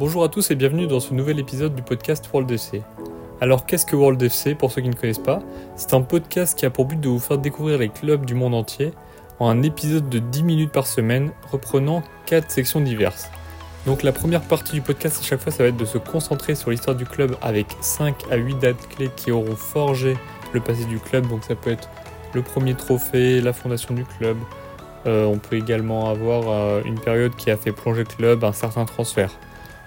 Bonjour à tous et bienvenue dans ce nouvel épisode du podcast World FC. Alors qu'est-ce que World FC pour ceux qui ne connaissent pas? C'est un podcast qui a pour but de vous faire découvrir les clubs du monde entier en un épisode de 10 minutes par semaine reprenant 4 sections diverses. Donc la première partie du podcast à chaque fois ça va être de se concentrer sur l'histoire du club avec 5 à 8 dates clés qui auront forgé le passé du club. Donc ça peut être le premier trophée, la fondation du club. Euh, on peut également avoir euh, une période qui a fait plonger le club, un certain transfert.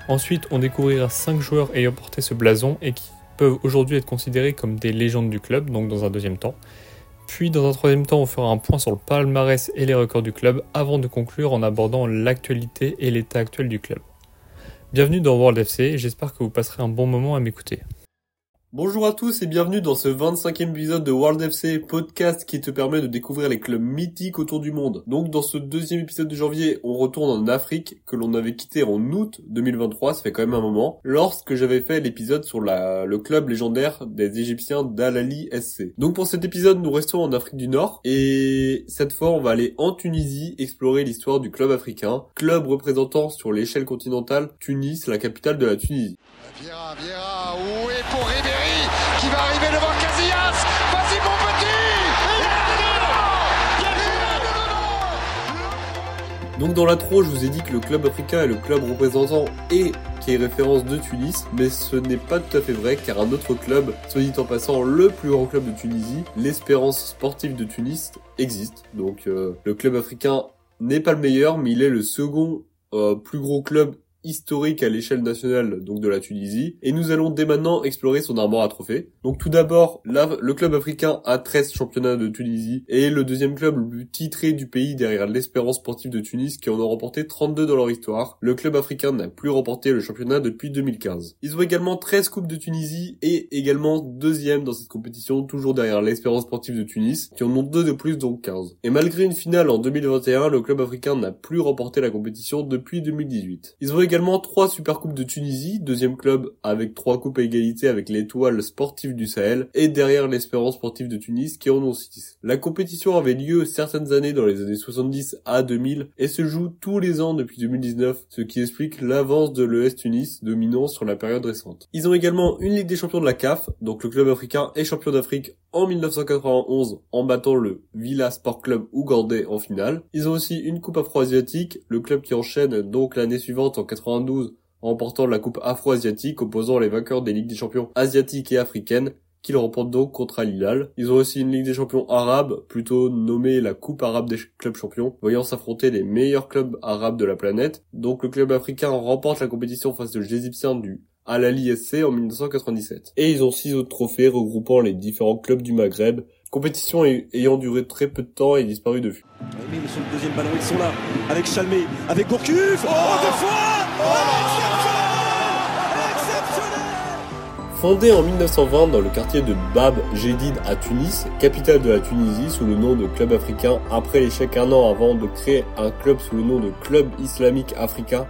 Ensuite, on découvrira 5 joueurs ayant porté ce blason et qui peuvent aujourd'hui être considérés comme des légendes du club, donc dans un deuxième temps. Puis dans un troisième temps, on fera un point sur le palmarès et les records du club avant de conclure en abordant l'actualité et l'état actuel du club. Bienvenue dans World FC, j'espère que vous passerez un bon moment à m'écouter. Bonjour à tous et bienvenue dans ce 25e épisode de World FC podcast qui te permet de découvrir les clubs mythiques autour du monde. Donc dans ce deuxième épisode de janvier, on retourne en Afrique que l'on avait quitté en août 2023, ça fait quand même un moment, lorsque j'avais fait l'épisode sur la, le club légendaire des Égyptiens d'Al-Ali SC. Donc pour cet épisode, nous restons en Afrique du Nord et cette fois on va aller en Tunisie explorer l'histoire du club africain, club représentant sur l'échelle continentale Tunis, la capitale de la Tunisie. Va arriver devant Casillas. Vas-y mon petit. Donc dans l'intro, je vous ai dit que le club africain est le club représentant et qui est référence de Tunis, mais ce n'est pas tout à fait vrai car un autre club, soit dit en passant le plus grand club de Tunisie, l'Espérance sportive de Tunis, existe. Donc euh, le club africain n'est pas le meilleur, mais il est le second euh, plus gros club historique à l'échelle nationale donc de la Tunisie et nous allons dès maintenant explorer son armoire à trophées. Donc tout d'abord, le club africain a 13 championnats de Tunisie et le deuxième club le plus titré du pays derrière l'Espérance sportive de Tunis qui en a remporté 32 dans leur histoire. Le club africain n'a plus remporté le championnat depuis 2015. Ils ont également 13 coupes de Tunisie et également deuxième dans cette compétition toujours derrière l'Espérance sportive de Tunis qui en ont deux de plus donc 15. Et malgré une finale en 2021, le club africain n'a plus remporté la compétition depuis 2018. Ils ont également trois Supercoupes de Tunisie, deuxième club avec trois coupes à égalité avec l'étoile sportive du Sahel, et derrière l'Espérance sportive de Tunis qui en ont six. La compétition avait lieu certaines années dans les années 70 à 2000 et se joue tous les ans depuis 2019, ce qui explique l'avance de l'ES Tunis dominant sur la période récente. Ils ont également une Ligue des champions de la CAF, donc le club africain est champion d'Afrique en 1991 en battant le Villa Sport Club ougandais en finale. Ils ont aussi une coupe afro-asiatique, le club qui enchaîne donc l'année suivante en 92 en remportant la coupe afro-asiatique opposant les vainqueurs des Ligues des champions asiatiques et africaines qu'ils remportent donc contre Al Hilal. Ils ont aussi une Ligue des champions arabes, plutôt nommée la Coupe arabe des clubs champions, voyant s'affronter les meilleurs clubs arabes de la planète. Donc le club africain remporte la compétition face aux Égyptiens du Al Ali SC en 1997. Et ils ont six autres trophées regroupant les différents clubs du Maghreb, compétition ayant duré très peu de temps et disparu de vue. Mais sur le deuxième ballon, ils sont là, avec Chalmé, avec Gourcuff, oh, oh, deux fois. Oh, Fondé en 1920 dans le quartier de Bab Jedid à Tunis, capitale de la Tunisie sous le nom de Club africain, après l'échec un an avant de créer un club sous le nom de Club islamique africain,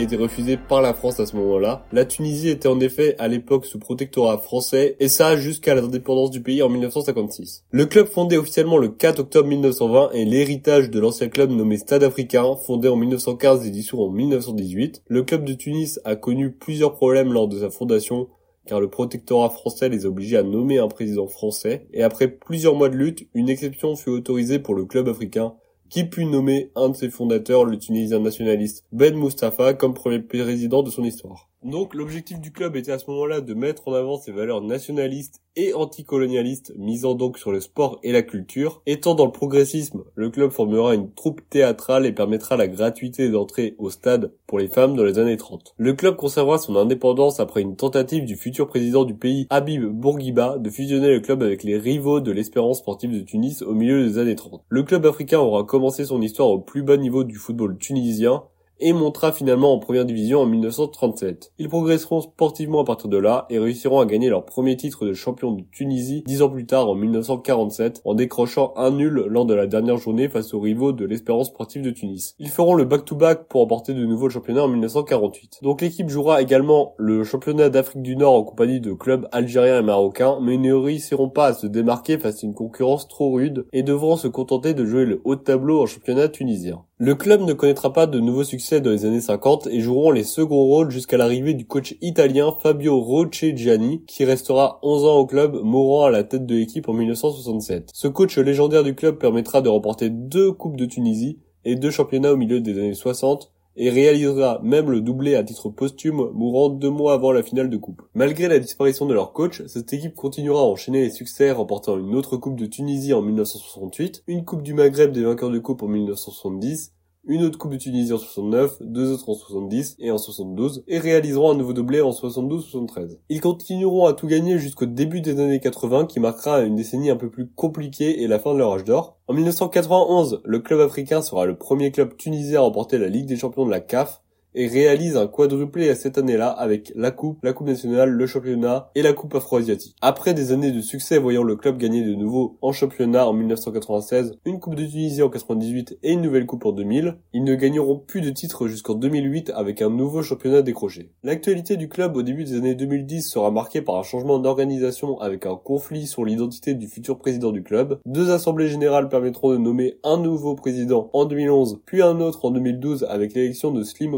a été refusé par la France à ce moment-là. La Tunisie était en effet à l'époque sous protectorat français, et ça jusqu'à l'indépendance du pays en 1956. Le club fondé officiellement le 4 octobre 1920 est l'héritage de l'ancien club nommé Stade africain, fondé en 1915 et dissous en 1918. Le club de Tunis a connu plusieurs problèmes lors de sa fondation, car le protectorat français les obligeait à nommer un président français, et après plusieurs mois de lutte, une exception fut autorisée pour le club africain, qui put nommer un de ses fondateurs, le Tunisien nationaliste Ben Mustafa, comme premier président de son histoire. Donc l'objectif du club était à ce moment-là de mettre en avant ses valeurs nationalistes et anticolonialistes, misant donc sur le sport et la culture. Étant dans le progressisme, le club formera une troupe théâtrale et permettra la gratuité d'entrée au stade pour les femmes dans les années 30. Le club conservera son indépendance après une tentative du futur président du pays, Habib Bourguiba, de fusionner le club avec les rivaux de l'Espérance sportive de Tunis au milieu des années 30. Le club africain aura commencé son histoire au plus bas niveau du football tunisien, et montera finalement en première division en 1937. Ils progresseront sportivement à partir de là et réussiront à gagner leur premier titre de champion de Tunisie dix ans plus tard en 1947 en décrochant un nul lors de la dernière journée face aux rivaux de l'Espérance sportive de Tunis. Ils feront le back-to-back pour emporter de nouveau le championnat en 1948. Donc l'équipe jouera également le championnat d'Afrique du Nord en compagnie de clubs algériens et marocains mais ne réussiront pas à se démarquer face à une concurrence trop rude et devront se contenter de jouer le haut tableau en championnat tunisien. Le club ne connaîtra pas de nouveaux succès dans les années 50 et joueront les seconds rôles jusqu'à l'arrivée du coach italien Fabio Roccegiani qui restera 11 ans au club, mourant à la tête de l'équipe en 1967. Ce coach légendaire du club permettra de remporter deux coupes de Tunisie et deux championnats au milieu des années 60 et réalisera même le doublé à titre posthume, mourant deux mois avant la finale de coupe. Malgré la disparition de leur coach, cette équipe continuera à enchaîner les succès, remportant une autre coupe de Tunisie en 1968, une coupe du Maghreb des vainqueurs de coupe en 1970, une autre Coupe de Tunisie en 69, deux autres en 70 et en 72, et réaliseront un nouveau doublé en 72-73. Ils continueront à tout gagner jusqu'au début des années 80 qui marquera une décennie un peu plus compliquée et la fin de leur âge d'or. En 1991, le club africain sera le premier club tunisien à remporter la Ligue des champions de la CAF, et réalise un quadruplé à cette année-là avec la Coupe, la Coupe nationale, le championnat et la Coupe afro-asiatique. Après des années de succès voyant le club gagner de nouveau en championnat en 1996, une Coupe de Tunisie en 98 et une nouvelle Coupe en 2000, ils ne gagneront plus de titres jusqu'en 2008 avec un nouveau championnat décroché. L'actualité du club au début des années 2010 sera marquée par un changement d'organisation avec un conflit sur l'identité du futur président du club. Deux assemblées générales permettront de nommer un nouveau président en 2011, puis un autre en 2012 avec l'élection de Slim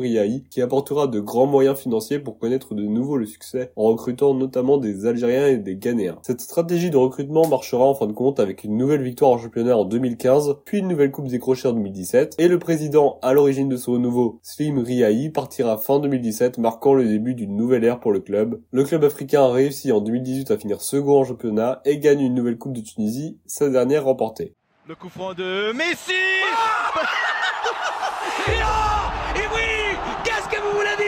Qui apportera de grands moyens financiers pour connaître de nouveau le succès en recrutant notamment des Algériens et des Ghanéens. Cette stratégie de recrutement marchera en fin de compte avec une nouvelle victoire en championnat en 2015, puis une nouvelle coupe décrochée en 2017, et le président à l'origine de ce renouveau, Slim Riahi, partira fin 2017, marquant le début d'une nouvelle ère pour le club. Le club africain a réussi en 2018 à finir second en championnat et gagne une nouvelle coupe de Tunisie, sa dernière remportée. Le coup franc de Messi vous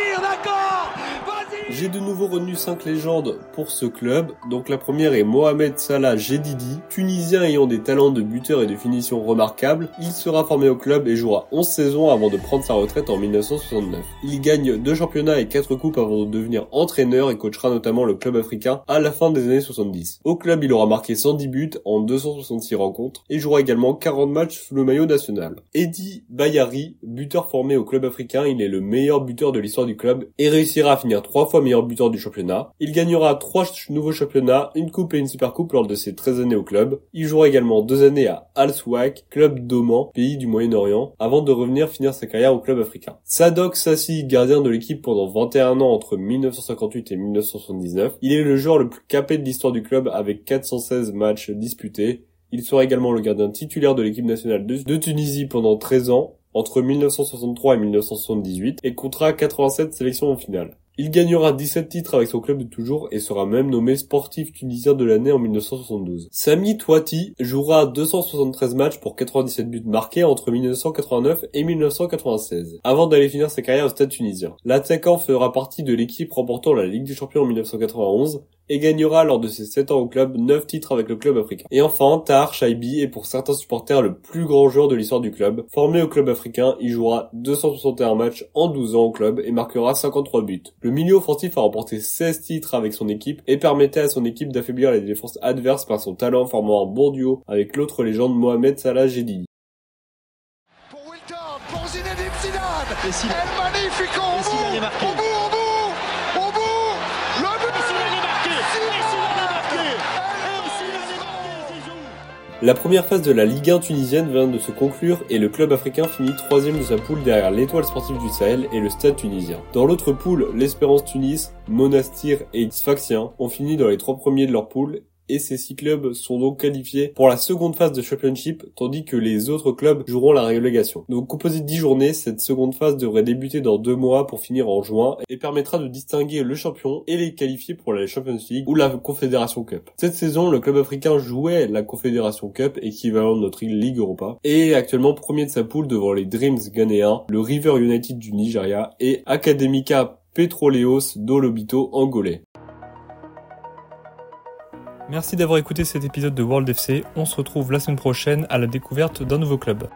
j'ai de nouveau retenu 5 légendes pour ce club. Donc la première est Mohamed Salah Jedidi, tunisien ayant des talents de buteur et de finition remarquables. Il sera formé au club et jouera 11 saisons avant de prendre sa retraite en 1969. Il gagne deux championnats et 4 coupes avant de devenir entraîneur et coachera notamment le club africain à la fin des années 70. Au club, il aura marqué 110 buts en 266 rencontres et jouera également 40 matchs sous le maillot national. Eddie Bayari, buteur formé au club africain, il est le meilleur buteur de l'histoire du club et réussira à finir 3 fois buteur du championnat. Il gagnera trois nouveaux championnats, une coupe et une super coupe lors de ses 13 années au club. Il jouera également deux années à Al Swak, club d'Oman, pays du Moyen-Orient, avant de revenir finir sa carrière au club africain. Sadok Sassi, gardien de l'équipe pendant 21 ans entre 1958 et 1979. Il est le joueur le plus capé de l'histoire du club avec 416 matchs disputés. Il sera également le gardien titulaire de l'équipe nationale de Tunisie pendant 13 ans, entre 1963 et 1978, et comptera 87 sélections en finale. Il gagnera 17 titres avec son club de toujours et sera même nommé sportif tunisien de l'année en 1972. Sami Touati jouera 273 matchs pour 97 buts marqués entre 1989 et 1996, avant d'aller finir sa carrière au stade tunisien. L'attaquant fera partie de l'équipe remportant la Ligue des Champions en 1991 et gagnera lors de ses 7 ans au club 9 titres avec le club africain. Et enfin, Tahar Shaibi est pour certains supporters le plus grand joueur de l'histoire du club. Formé au club africain, il jouera 261 matchs en 12 ans au club et marquera 53 buts. Le milieu offensif a remporté 16 titres avec son équipe et permettait à son équipe d'affaiblir les défenses adverses par son talent formant un bon duo avec l'autre légende Mohamed Salah Jedidi. Pour Wilton, pour Zinedine Zidane, El Magnifico La première phase de la Ligue 1 tunisienne vient de se conclure et le club africain finit troisième de sa poule derrière l'Étoile sportive du Sahel et le Stade tunisien. Dans l'autre poule, l'Espérance Tunis, Monastir et Sfaxien ont fini dans les trois premiers de leur poule et ces six clubs sont donc qualifiés pour la seconde phase de Championship, tandis que les autres clubs joueront la relégation. Donc composé de 10 journées, cette seconde phase devrait débuter dans deux mois pour finir en juin et permettra de distinguer le champion et les qualifiés pour la Champions League ou la Confédération Cup. Cette saison, le club africain jouait la Confédération Cup, équivalent de notre Ligue Europa, et est actuellement premier de sa poule devant les Dreams ghanéens, le River United du Nigeria et Academica Petroleos d'Olobito angolais. Merci d'avoir écouté cet épisode de World FC. On se retrouve la semaine prochaine à la découverte d'un nouveau club.